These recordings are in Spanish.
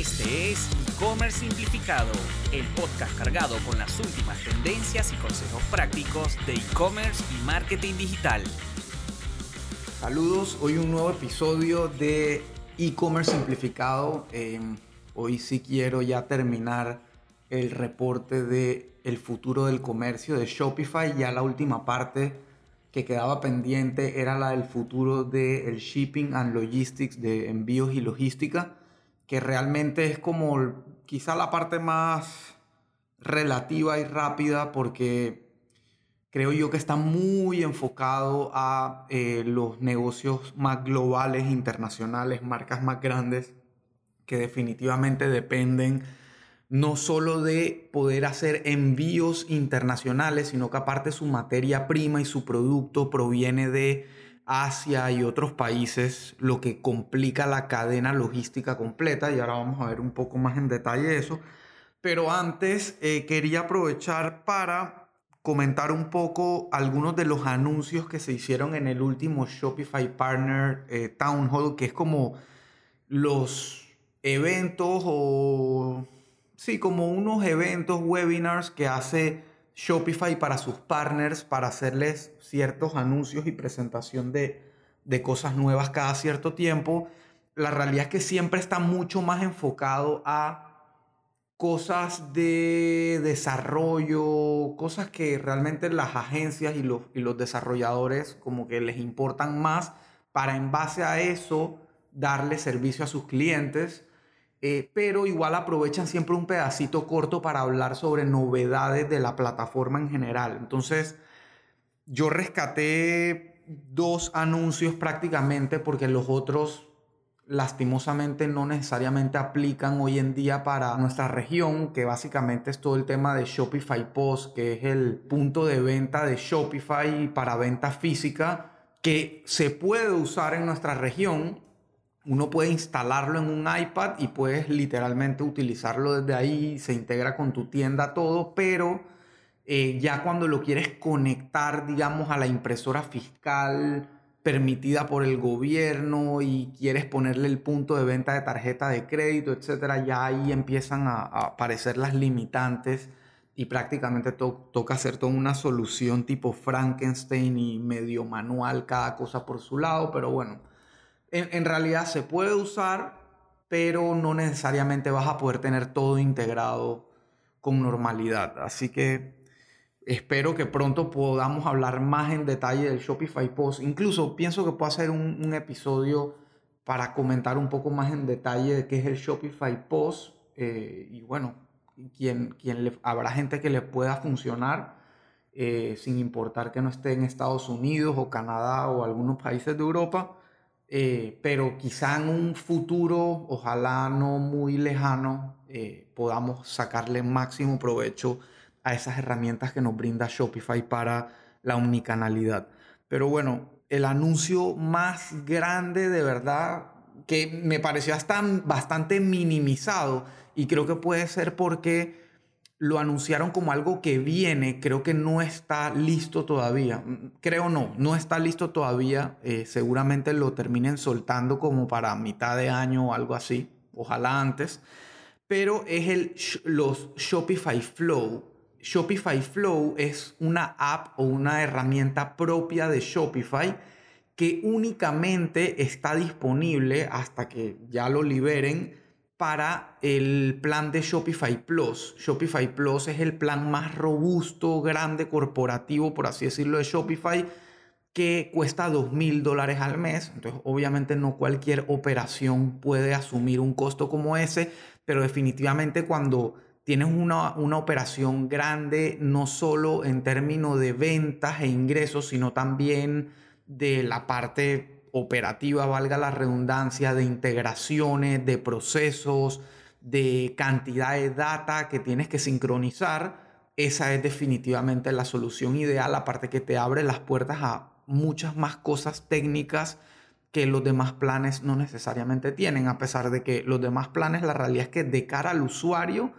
Este es E-Commerce Simplificado, el podcast cargado con las últimas tendencias y consejos prácticos de e-commerce y marketing digital. Saludos, hoy un nuevo episodio de E-Commerce Simplificado. Em, hoy sí quiero ya terminar el reporte de el futuro del comercio de Shopify. Ya la última parte que quedaba pendiente era la del futuro del shipping and logistics, de envíos y logística que realmente es como quizá la parte más relativa y rápida porque creo yo que está muy enfocado a eh, los negocios más globales, internacionales, marcas más grandes, que definitivamente dependen no solo de poder hacer envíos internacionales, sino que aparte su materia prima y su producto proviene de Asia y otros países, lo que complica la cadena logística completa y ahora vamos a ver un poco más en detalle eso. Pero antes eh, quería aprovechar para comentar un poco algunos de los anuncios que se hicieron en el último Shopify Partner eh, Town Hall, que es como los eventos o sí, como unos eventos, webinars que hace Shopify para sus partners, para hacerles ciertos anuncios y presentación de, cosas nuevas cada cierto tiempo. La realidad es que siempre está mucho más enfocado a cosas de desarrollo, cosas que realmente las agencias y los, y los desarrolladores como que les importan más para en base a eso darle servicio a sus clientes eh, pero igual aprovechan siempre un pedacito corto para hablar sobre novedades de la plataforma en general. Entonces, yo rescaté dos anuncios prácticamente porque los otros lastimosamente no necesariamente aplican hoy en día para nuestra región, que básicamente es todo el tema de Shopify Post, que es el punto de venta de Shopify para venta física, que se puede usar en nuestra región, uno puede instalarlo en un iPad y puedes literalmente utilizarlo desde ahí, se integra con tu tienda todo, pero eh, ya cuando lo quieres conectar, digamos, a la impresora fiscal permitida por el gobierno y quieres ponerle el punto de venta de tarjeta de crédito, etcétera, ya ahí empiezan a, aparecer las limitantes y prácticamente toca hacer toda una solución tipo Frankenstein y medio manual, cada cosa por su lado, pero bueno en, realidad se puede usar, pero no necesariamente vas a poder tener todo integrado con normalidad. Así que espero que pronto podamos hablar más en detalle del Shopify Post. Incluso pienso que puedo hacer un, episodio para comentar un poco más en detalle de qué es el Shopify Post. Eh, y bueno, quien, quien habrá gente que le pueda funcionar. Eh, sin importar que no esté en Estados Unidos o Canadá o algunos países de Europa. Eh, pero quizá en un futuro, ojalá no muy lejano, eh, podamos sacarle máximo provecho a esas herramientas que nos brinda Shopify para la omnicanalidad. Pero bueno, el anuncio más grande de verdad que me pareció hasta bastante minimizado y creo que puede ser porque lo anunciaron como algo que viene, creo que no está listo todavía. Mm, creo no, no está listo todavía. Eh, seguramente lo terminen soltando como para mitad de año o algo así, ojalá antes. Pero es el, los Shopify Flow. Shopify Flow es una app o una herramienta propia de Shopify que únicamente está disponible hasta que ya lo liberen para el plan de Shopify Plus. Shopify Plus es el plan más robusto, grande, corporativo, por así decirlo, de Shopify, que cuesta dos mil dólares al mes. Entonces, obviamente no cualquier operación puede asumir un costo como ese, pero definitivamente cuando tienes una, una operación grande, no solo en términos de ventas e ingresos, sino también de la parte operativa, valga la redundancia, de integraciones, de procesos, de cantidad de data que tienes que sincronizar, esa es definitivamente la solución ideal, aparte que te abre las puertas a muchas más cosas técnicas que los demás planes no necesariamente tienen, a pesar de que los demás planes, la realidad es que de cara al usuario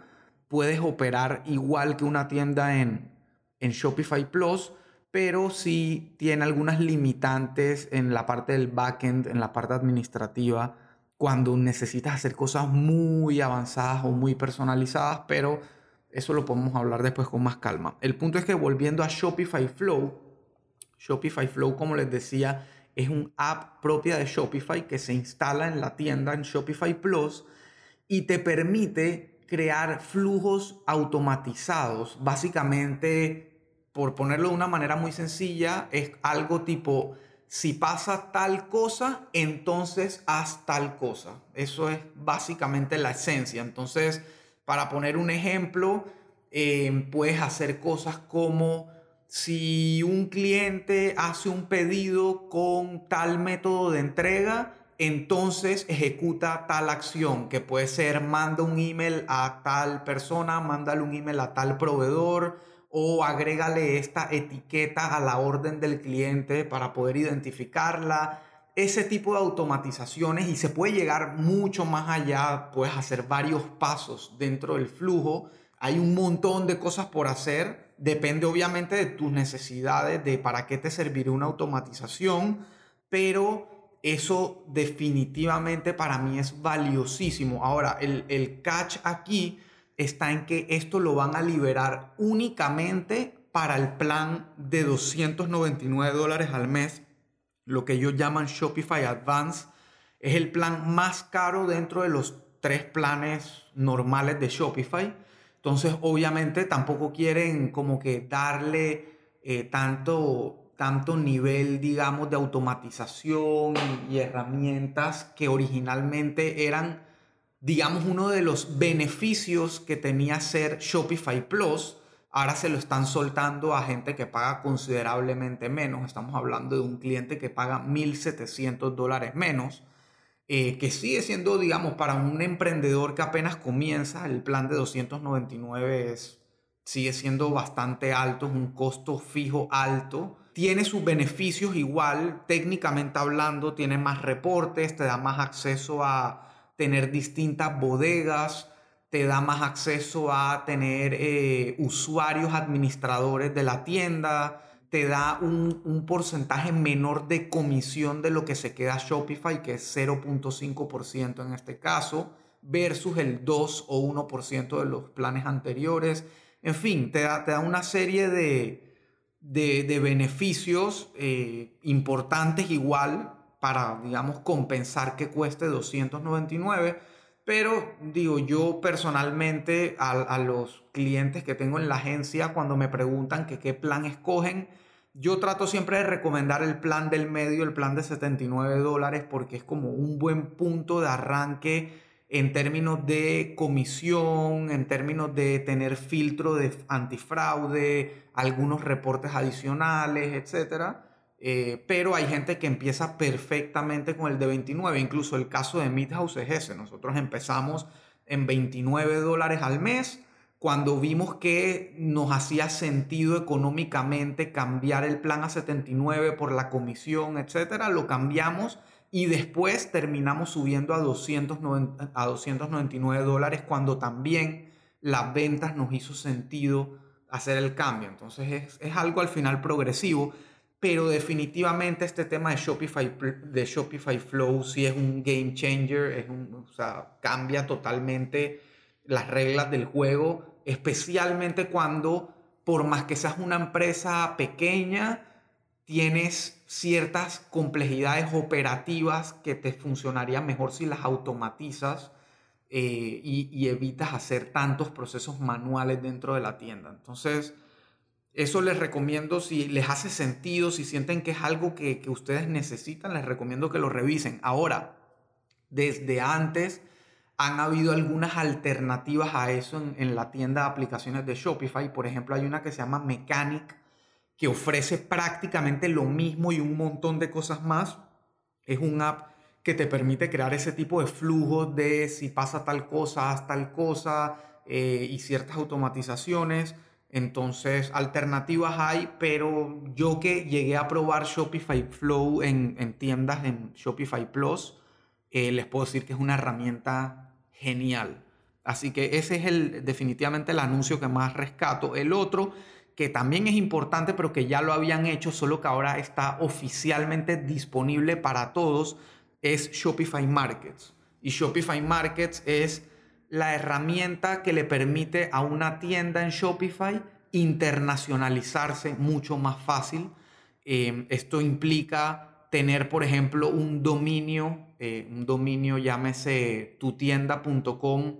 puedes operar igual que una tienda en, en Shopify Plus, pero sí tiene algunas limitantes en la parte del backend, en la parte administrativa, cuando necesitas hacer cosas muy avanzadas o muy personalizadas, pero eso lo podemos hablar después con más calma. El punto es que volviendo a Shopify Flow, Shopify Flow, como les decía, es un app propia de Shopify que se instala en la tienda en Shopify Plus y te permite crear flujos automatizados. Básicamente, por ponerlo de una manera muy sencilla, es algo tipo, si pasa tal cosa, entonces haz tal cosa. Eso es básicamente la esencia. Entonces, para poner un ejemplo, eh, puedes hacer cosas como si un cliente hace un pedido con tal método de entrega, entonces ejecuta tal acción, que puede ser manda un email a tal persona, mándale un email a tal proveedor o agrégale esta etiqueta a la orden del cliente para poder identificarla. Ese tipo de automatizaciones y se puede llegar mucho más allá, puedes hacer varios pasos dentro del flujo. Hay un montón de cosas por hacer, depende obviamente de tus necesidades, de para qué te serviría una automatización, pero eso definitivamente para mí es valiosísimo. Ahora, el, catch aquí está en que esto lo van a liberar únicamente para el plan de 299 dólares al mes, lo que ellos llaman Shopify Advance. Es el plan más caro dentro de los tres planes normales de Shopify. Entonces, obviamente, tampoco quieren como que darle eh, tanto tanto nivel, digamos, de automatización y, herramientas que originalmente eran, digamos, uno de los beneficios que tenía ser Shopify Plus. Ahora se lo están soltando a gente que paga considerablemente menos. Estamos hablando de un cliente que paga 1.700 dólares menos. Eh, que sigue siendo, digamos, para un emprendedor que apenas comienza, el plan de 299 es, sigue siendo bastante alto, es un costo fijo alto tiene sus beneficios igual, técnicamente hablando, tiene más reportes, te da más acceso a tener distintas bodegas, te da más acceso a tener eh, usuarios administradores de la tienda, te da un, un, porcentaje menor de comisión de lo que se queda Shopify, que es 0.5% en este caso, versus el 2 o 1% de los planes anteriores. En fin, te da, te da una serie de, de, beneficios eh, importantes igual para, digamos, compensar que cueste 299. Pero digo, yo personalmente a, los clientes que tengo en la agencia, cuando me preguntan qué plan escogen, yo trato siempre de recomendar el plan del medio, el plan de 79 dólares, porque es como un buen punto de arranque en términos de comisión, en términos de tener filtro de antifraude, algunos reportes adicionales, etc. Eh, pero hay gente que empieza perfectamente con el de 29, incluso el caso de Midhouse es ese. Nosotros empezamos en 29 dólares al mes. Cuando vimos que nos hacía sentido económicamente cambiar el plan a 79 por la comisión, etcétera, lo cambiamos y después terminamos subiendo a, 290, a 299 dólares cuando también las ventas nos hizo sentido hacer el cambio. Entonces es, es, algo al final progresivo, pero definitivamente este tema de Shopify, de Shopify Flow sí es un game changer, es un, o sea, cambia totalmente las reglas del juego, especialmente cuando por más que seas una empresa pequeña, tienes ciertas complejidades operativas que te funcionaría mejor si las automatizas eh, y, evitas hacer tantos procesos manuales dentro de la tienda. Entonces, eso les recomiendo, si les hace sentido, si sienten que es algo que, ustedes necesitan, les recomiendo que lo revisen. Ahora, desde antes han habido algunas alternativas a eso en, en la tienda de aplicaciones de Shopify. Por ejemplo, hay una que se llama Mechanic que ofrece prácticamente lo mismo y un montón de cosas más. Es un app que te permite crear ese tipo de flujos de si pasa tal cosa, haz tal cosa eh, y ciertas automatizaciones. Entonces, alternativas hay, pero yo que llegué a probar Shopify Flow en, tiendas en Shopify Plus, eh, les puedo decir que es una herramienta genial. Así que ese es el, definitivamente el anuncio que más rescato. El otro que también es importante, pero que ya lo habían hecho, solo que ahora está oficialmente disponible para todos, es Shopify Markets. Y Shopify Markets es la herramienta que le permite a una tienda en Shopify internacionalizarse mucho más fácil. Eh, esto implica tener, por ejemplo, un dominio, eh, un dominio llámese tutienda.com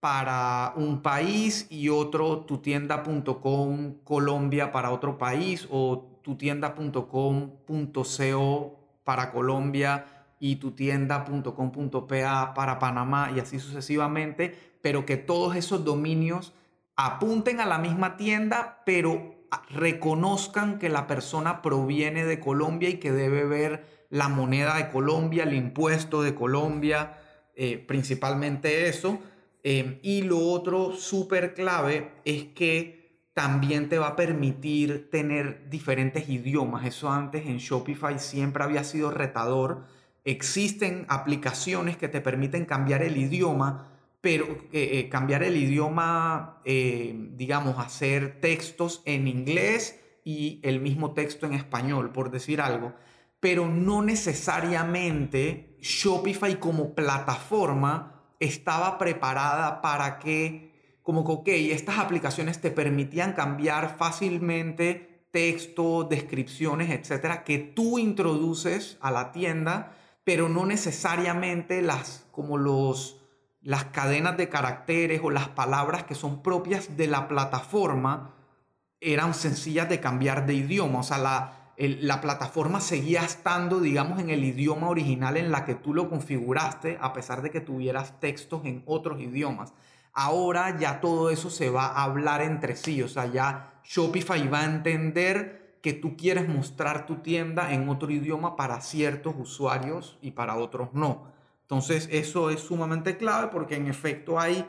para un país y otro tutienda.com Colombia para otro país o tutienda.com.co para Colombia y tutienda.com.pa para Panamá y así sucesivamente, pero que todos esos dominios apunten a la misma tienda, pero reconozcan que la persona proviene de Colombia y que debe ver la moneda de Colombia, el impuesto de Colombia, eh, principalmente eso Em, y lo otro súper clave es que también te va a permitir tener diferentes idiomas. Eso antes en Shopify siempre había sido retador. Existen aplicaciones que te permiten cambiar el idioma, pero eh, eh, cambiar el idioma, eh, digamos, hacer textos en inglés y el mismo texto en español, por decir algo. Pero no necesariamente Shopify como plataforma estaba preparada para que, como que, ok, estas aplicaciones te permitían cambiar fácilmente texto, descripciones, etcétera, que tú introduces a la tienda, pero no necesariamente las, como los, las cadenas de caracteres o las palabras que son propias de la plataforma eran sencillas de cambiar de idioma. O sea, la, la plataforma seguía estando, digamos, en el idioma original en la que tú lo configuraste, a pesar de que tuvieras textos en otros idiomas. Ahora ya todo eso se va a hablar entre sí, o sea, ya Shopify va a entender que tú quieres mostrar tu tienda en otro idioma para ciertos usuarios y para otros no. Entonces eso es sumamente clave porque en efecto hay,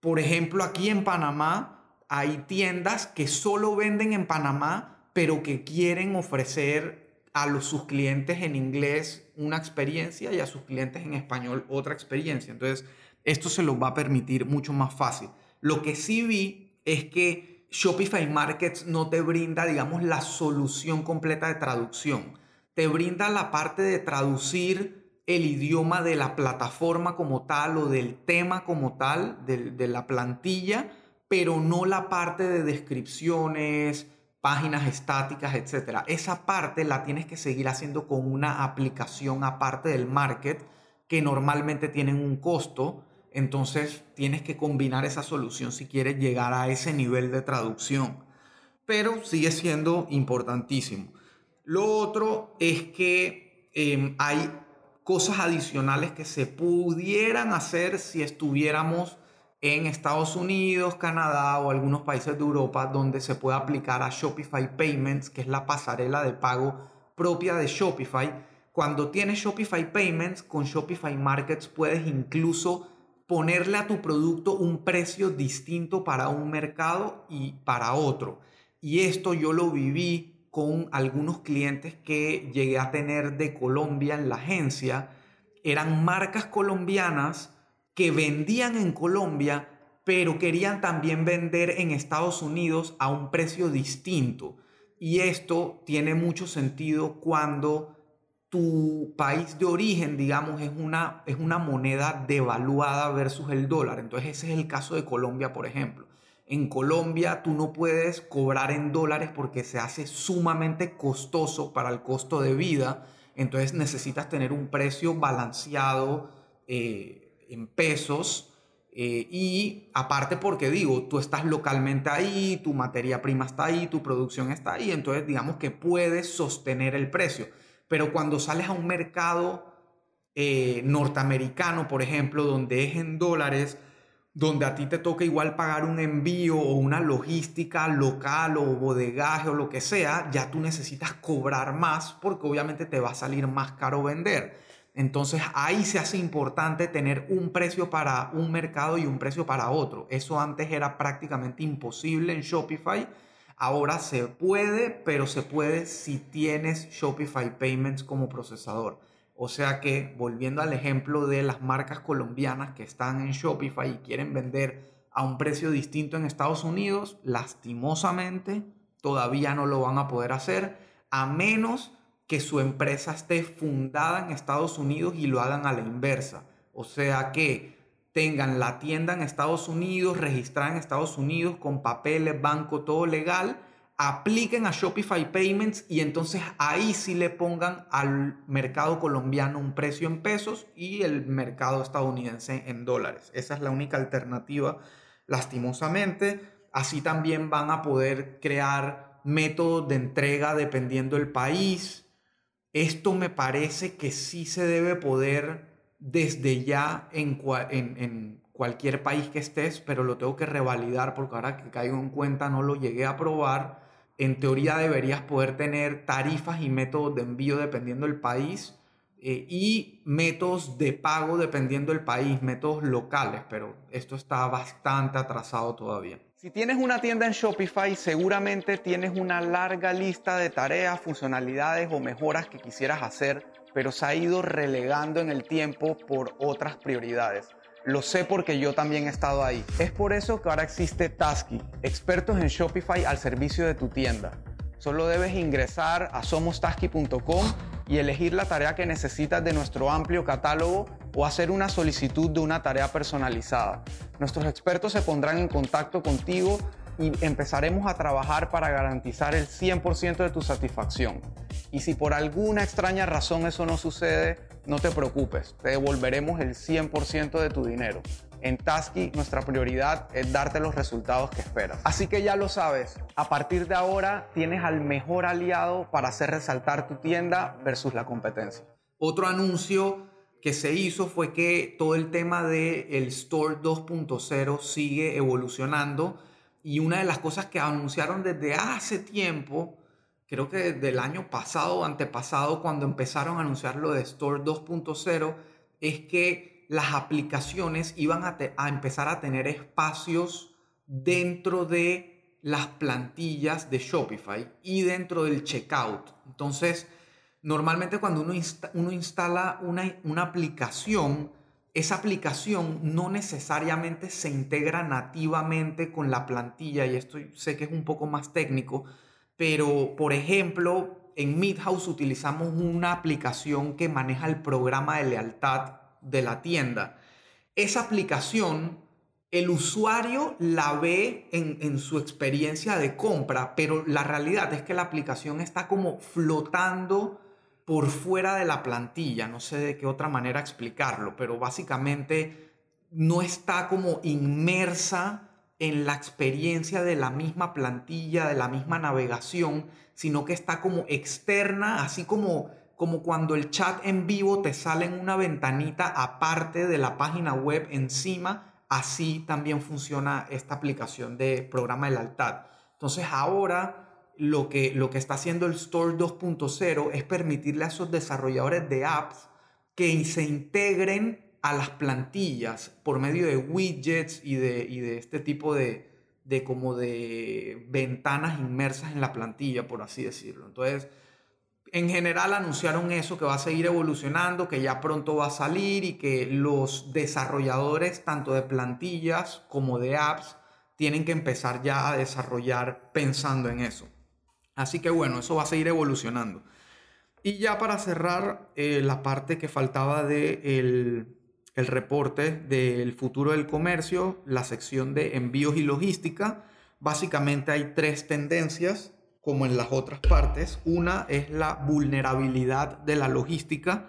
por ejemplo, aquí en Panamá hay tiendas que solo venden en Panamá pero que quieren ofrecer a los, sus clientes en inglés una experiencia y a sus clientes en español otra experiencia. Entonces, esto se los va a permitir mucho más fácil. Lo que sí vi es que Shopify Markets no te brinda, digamos, la solución completa de traducción. Te brinda la parte de traducir el idioma de la plataforma como tal o del tema como tal, de, la plantilla, pero no la parte de descripciones, páginas estáticas, etcétera. Esa parte la tienes que seguir haciendo con una aplicación aparte del market que normalmente tienen un costo. Entonces tienes que combinar esa solución si quieres llegar a ese nivel de traducción. Pero sigue siendo importantísimo. Lo otro es que em, hay cosas adicionales que se pudieran hacer si estuviéramos en Estados Unidos, Canadá o algunos países de Europa donde se puede aplicar a Shopify Payments, que es la pasarela de pago propia de Shopify. Cuando tienes Shopify Payments, con Shopify Markets puedes incluso ponerle a tu producto un precio distinto para un mercado y para otro. Y esto yo lo viví con algunos clientes que llegué a tener de Colombia en la agencia. Eran marcas colombianas que vendían en Colombia, pero querían también vender en Estados Unidos a un precio distinto. Y esto tiene mucho sentido cuando tu país de origen, digamos, es una, es una moneda devaluada versus el dólar. Entonces ese es el caso de Colombia, por ejemplo. En Colombia tú no puedes cobrar en dólares porque se hace sumamente costoso para el costo de vida. Entonces necesitas tener un precio balanceado. Eh, en pesos. Eh, y aparte porque digo, tú estás localmente ahí, tu materia prima está ahí, tu producción está ahí, entonces digamos que puedes sostener el precio. Pero cuando sales a un mercado eh, norteamericano, por ejemplo, donde es en dólares, donde a ti te toca igual pagar un envío o una logística local o bodegaje o lo que sea, ya tú necesitas cobrar más porque obviamente te va a salir más caro vender. Entonces ahí se hace importante tener un precio para un mercado y un precio para otro. Eso antes era prácticamente imposible en Shopify. Ahora se puede, pero se puede si tienes Shopify Payments como procesador. O sea que, volviendo al ejemplo de las marcas colombianas que están en Shopify y quieren vender a un precio distinto en Estados Unidos, lastimosamente todavía no lo van a poder hacer a menos que su empresa esté fundada en Estados Unidos y lo hagan a la inversa. O sea que tengan la tienda en Estados Unidos, registrada en Estados Unidos, con papeles, banco, todo legal, apliquen a Shopify Payments y entonces ahí sí le pongan al mercado colombiano un precio en pesos y el mercado estadounidense en dólares. Esa es la única alternativa, lastimosamente. Así también van a poder crear métodos de entrega dependiendo del país. Esto me parece que sí se debe poder desde ya en, cualquier país que estés, pero lo tengo que revalidar porque ahora que caigo en cuenta no lo llegué a probar. En teoría deberías poder tener tarifas y métodos de envío dependiendo del país eh, y métodos de pago dependiendo del país, métodos locales, pero esto está bastante atrasado todavía. Si tienes una tienda en Shopify, seguramente tienes una larga lista de tareas, funcionalidades o mejoras que quisieras hacer pero se ha ido relegando en el tiempo por otras prioridades. Lo sé porque yo también he estado ahí. Es por eso que ahora existe Tasky, expertos en Shopify al servicio de tu tienda. Solo debes ingresar a somostasky.com y elegir la tarea que necesitas de nuestro amplio catálogo o hacer una solicitud de una tarea personalizada. Nuestros expertos se pondrán en contacto contigo y empezaremos a trabajar para garantizar el 100% de tu satisfacción. Y si por alguna extraña razón eso no sucede, no te preocupes, te devolveremos el 100% de tu dinero. En Tasky nuestra prioridad es darte los resultados que esperas. Así que ya lo sabes, a partir de ahora tienes al mejor aliado para hacer resaltar tu tienda versus la competencia. Otro anuncio que se hizo fue que todo el tema del el Store 2.0 sigue evolucionando y una de las cosas que anunciaron desde hace tiempo, creo que desde el año pasado antepasado, cuando empezaron a anunciar lo de Store 2.0, es que las aplicaciones iban a, a empezar a tener espacios dentro de las plantillas de Shopify y dentro del checkout. Entonces, normalmente cuando uno, uno instala una, una aplicación, esa aplicación no necesariamente se integra nativamente con la plantilla y esto sé que es un poco más técnico, pero por ejemplo, en Midhouse utilizamos una aplicación que maneja el programa de lealtad de la tienda. Esa aplicación, el usuario la ve en, en su experiencia de compra, pero la realidad es que la aplicación está como flotando por fuera de la plantilla, no sé de qué otra manera explicarlo, pero básicamente no está como inmersa en la experiencia de la misma plantilla, de la misma navegación, sino que está como externa, así como, como cuando el chat en vivo te sale en una ventanita aparte de la página web encima, así también funciona esta aplicación de programa de lealtad. Entonces ahora lo que, lo que está haciendo el Store 2.0 es permitirle a esos desarrolladores de apps que se integren a las plantillas por medio de widgets y de, de este tipo de, de como de ventanas inmersas en la plantilla, por así decirlo. Entonces, en general anunciaron eso, que va a seguir evolucionando, que ya pronto va a salir y que los desarrolladores, tanto de plantillas como de apps, tienen que empezar ya a desarrollar pensando en eso. Así que bueno, eso va a seguir evolucionando. Y ya para cerrar eh, la parte que faltaba del de el reporte del futuro del comercio, la sección de envíos y logística, básicamente hay tres tendencias como en las otras partes. Una es la vulnerabilidad de la logística,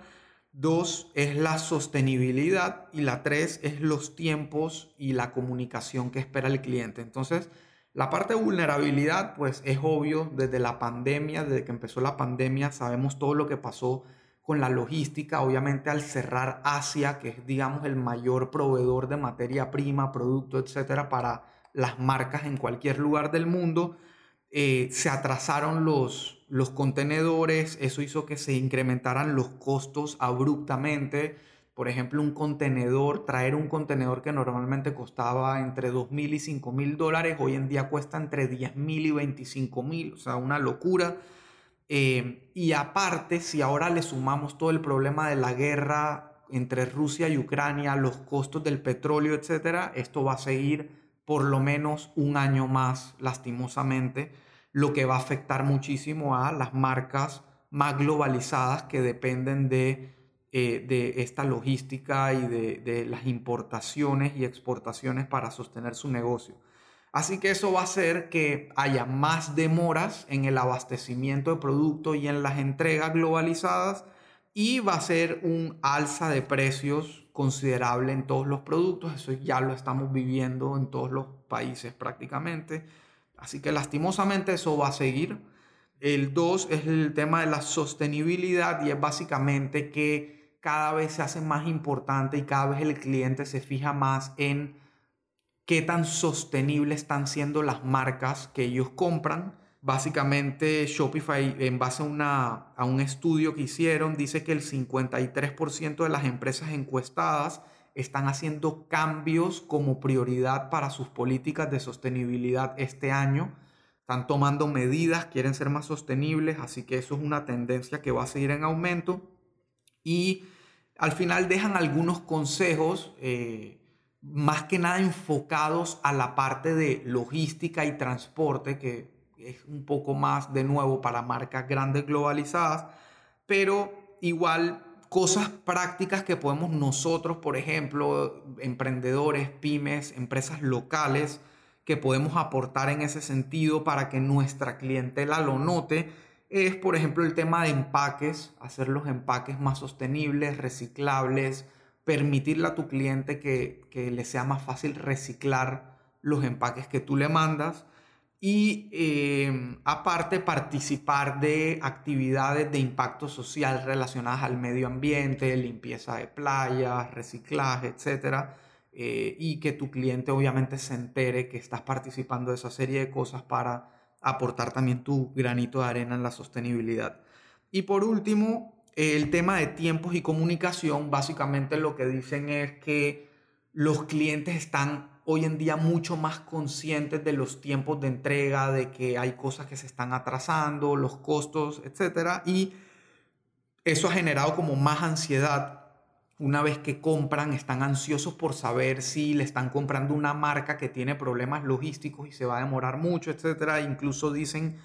dos es la sostenibilidad y la tres es los tiempos y la comunicación que espera el cliente. Entonces, la parte de vulnerabilidad, pues es obvio, desde la pandemia, desde que empezó la pandemia, sabemos todo lo que pasó con la logística, obviamente al cerrar Asia, que es, digamos, el mayor proveedor de materia prima, producto, etcétera, para las marcas en cualquier lugar del mundo, eh, se atrasaron los, los contenedores, eso hizo que se incrementaran los costos abruptamente por ejemplo, un contenedor, traer un contenedor que normalmente costaba entre 2 mil y 5 mil dólares, hoy en día cuesta entre 10 mil y 25 mil, o sea, una locura. Eh, y aparte, si ahora le sumamos todo el problema de la guerra entre Rusia y Ucrania, los costos del petróleo, etcétera, esto va a seguir por lo menos un año más, lastimosamente, lo que va a afectar muchísimo a las marcas más globalizadas que dependen de eh, de esta logística y de, las importaciones y exportaciones para sostener su negocio. Así que eso va a hacer que haya más demoras en el abastecimiento de productos y en las entregas globalizadas y va a ser un alza de precios considerable en todos los productos. Eso ya lo estamos viviendo en todos los países prácticamente. Así que lastimosamente eso va a seguir. El 2 es el tema de la sostenibilidad y es básicamente que cada vez se hace más importante y cada vez el cliente se fija más en qué tan sostenibles están siendo las marcas que ellos compran. Básicamente Shopify, en base a, una, a un estudio que hicieron, dice que el 53% de las empresas encuestadas están haciendo cambios como prioridad para sus políticas de sostenibilidad este año. Están tomando medidas, quieren ser más sostenibles, así que eso es una tendencia que va a seguir en aumento. Y al final dejan algunos consejos, eh, más que nada enfocados a la parte de logística y transporte, que es un poco más de nuevo para marcas grandes globalizadas, pero igual cosas prácticas que podemos nosotros, por ejemplo, emprendedores, pymes, empresas locales, que podemos aportar en ese sentido para que nuestra clientela lo note, es, por ejemplo, el tema de empaques, hacer los empaques más sostenibles, reciclables, permitirle a tu cliente que, que le sea más fácil reciclar los empaques que tú le mandas y em, aparte participar de actividades de impacto social relacionadas al medio ambiente, limpieza de playas, reciclaje, etc. Eh, y que tu cliente obviamente se entere que estás participando de esa serie de cosas para aportar también tu granito de arena en la sostenibilidad. Y por último, el tema de tiempos y comunicación, básicamente lo que dicen es que los clientes están hoy en día mucho más conscientes de los tiempos de entrega, de que hay cosas que se están atrasando, los costos, etc. Y eso ha generado como más ansiedad. Una vez que compran, están ansiosos por saber si le están comprando una marca que tiene problemas logísticos y se va a demorar mucho, etc. Incluso dicen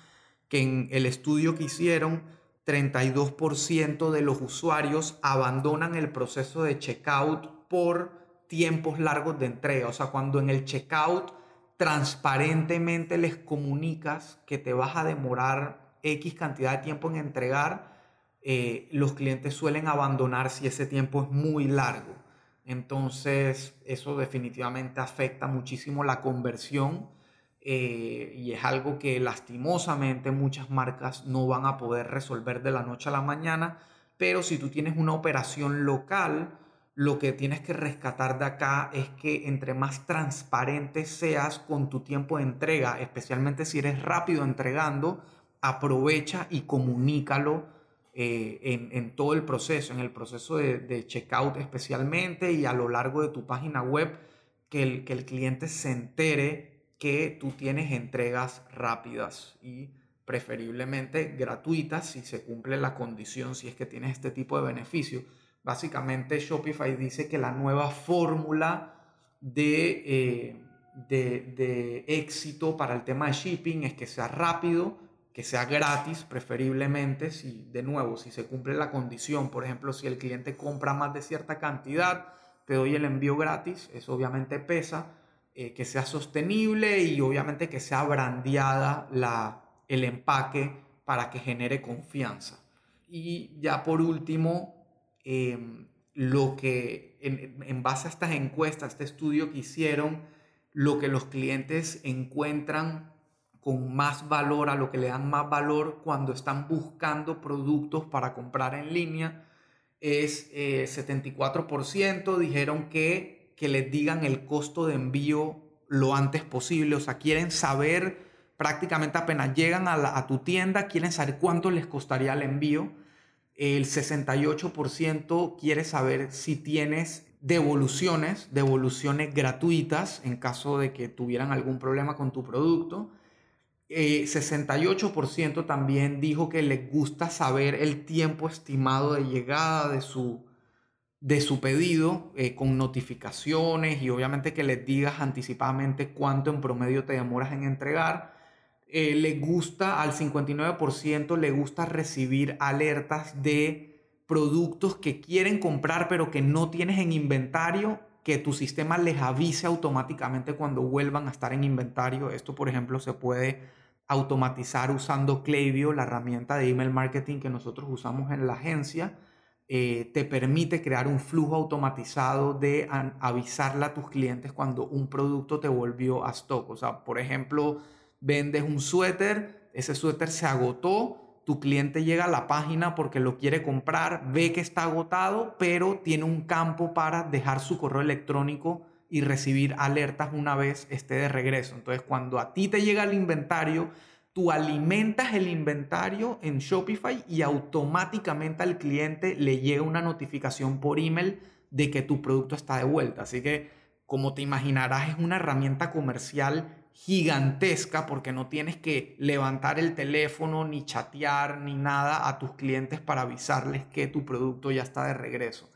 que en el estudio que hicieron, 32% de los usuarios abandonan el proceso de checkout por tiempos largos de entrega. O sea, cuando en el checkout transparentemente les comunicas que te vas a demorar X cantidad de tiempo en entregar, eh, los clientes suelen abandonar si ese tiempo es muy largo. Entonces, eso definitivamente afecta muchísimo la conversión eh, y es algo que lastimosamente muchas marcas no van a poder resolver de la noche a la mañana, pero si tú tienes una operación local, lo que tienes que rescatar de acá es que entre más transparente seas con tu tiempo de entrega, especialmente si eres rápido entregando, aprovecha y comunícalo eh, en, todo el proceso, en el proceso de, checkout especialmente y a lo largo de tu página web, que el, que el cliente se entere que tú tienes entregas rápidas y preferiblemente gratuitas si se cumple la condición, si es que tienes este tipo de beneficio. Básicamente Shopify dice que la nueva fórmula eh, de, de, éxito para el tema de shipping es que sea rápido, que sea gratis preferiblemente, si de nuevo, si se cumple la condición, por ejemplo, si el cliente compra más de cierta cantidad, te doy el envío gratis, eso obviamente pesa, eh, que sea sostenible y obviamente que sea brandeada la, el empaque para que genere confianza. Y ya por último, Em, lo que, en, base a estas encuestas, este estudio que hicieron, lo que los clientes encuentran con más valor, a lo que le dan más valor cuando están buscando productos para comprar en línea, es 74% eh, dijeron que, que les digan el costo de envío lo antes posible, o sea, quieren saber prácticamente apenas llegan a, a tu tienda, quieren saber cuánto les costaría el envío el 68% quiere saber si tienes devoluciones, devoluciones gratuitas en caso de que tuvieran algún problema con tu producto. 68% eh, también dijo que les gusta saber el tiempo estimado de llegada de su, de su pedido eh, con notificaciones y obviamente que les digas anticipadamente cuánto en promedio te demoras en entregar. Eh, le gusta, al 59% le gusta recibir alertas de productos que quieren comprar pero que no tienes en inventario, que tu sistema les avise automáticamente cuando vuelvan a estar en inventario. Esto, por ejemplo, se puede automatizar usando Klaviyo, la herramienta de email marketing que nosotros usamos en la agencia. Eh, te permite crear un flujo automatizado de avisarle a tus clientes cuando un producto te volvió a stock. O sea, por ejemplo, vendes un suéter, ese suéter se agotó, tu cliente llega a la página porque lo quiere comprar, ve que está agotado, pero tiene un campo para dejar su correo electrónico y recibir alertas una vez esté de regreso. Entonces, cuando a ti te llega el inventario, tú alimentas el inventario en Shopify y automáticamente al cliente le llega una notificación por email de que tu producto está de vuelta. Así que, como te imaginarás, es una herramienta comercial gigantesca porque no tienes que levantar el teléfono ni chatear ni nada a tus clientes para avisarles que tu producto ya está de regreso.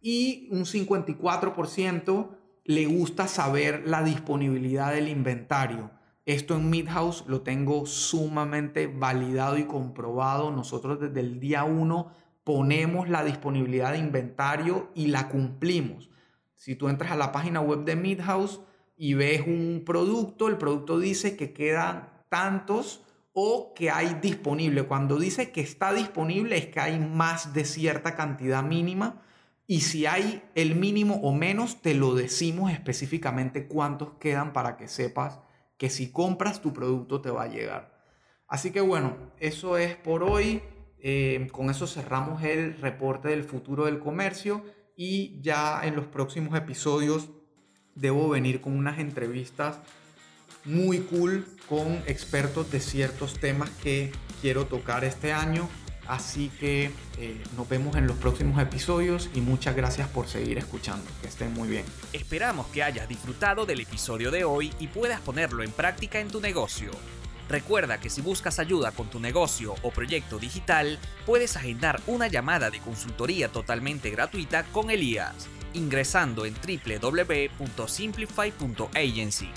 Y un 54% le gusta saber la disponibilidad del inventario. Esto en Midhouse lo tengo sumamente validado y comprobado. Nosotros desde el día 1 ponemos la disponibilidad de inventario y la cumplimos. Si tú entras a la página web de Midhouse, y ves un producto, el producto dice que quedan tantos o que hay disponible. Cuando dice que está disponible es que hay más de cierta cantidad mínima y si hay el mínimo o menos, te lo decimos específicamente cuántos quedan para que sepas que si compras tu producto te va a llegar. Así que bueno, eso es por hoy. Eh, con eso cerramos el reporte del futuro del comercio y ya en los próximos episodios debo venir con unas entrevistas muy cool con expertos de ciertos temas que quiero tocar este año. Así que eh, nos vemos en los próximos episodios y muchas gracias por seguir escuchando. Que estén muy bien. Esperamos que hayas disfrutado del episodio de hoy y puedas ponerlo en práctica en tu negocio. Recuerda que si buscas ayuda con tu negocio o proyecto digital, puedes agendar una llamada de consultoría totalmente gratuita con Elías ingresando en www.simplify.agency.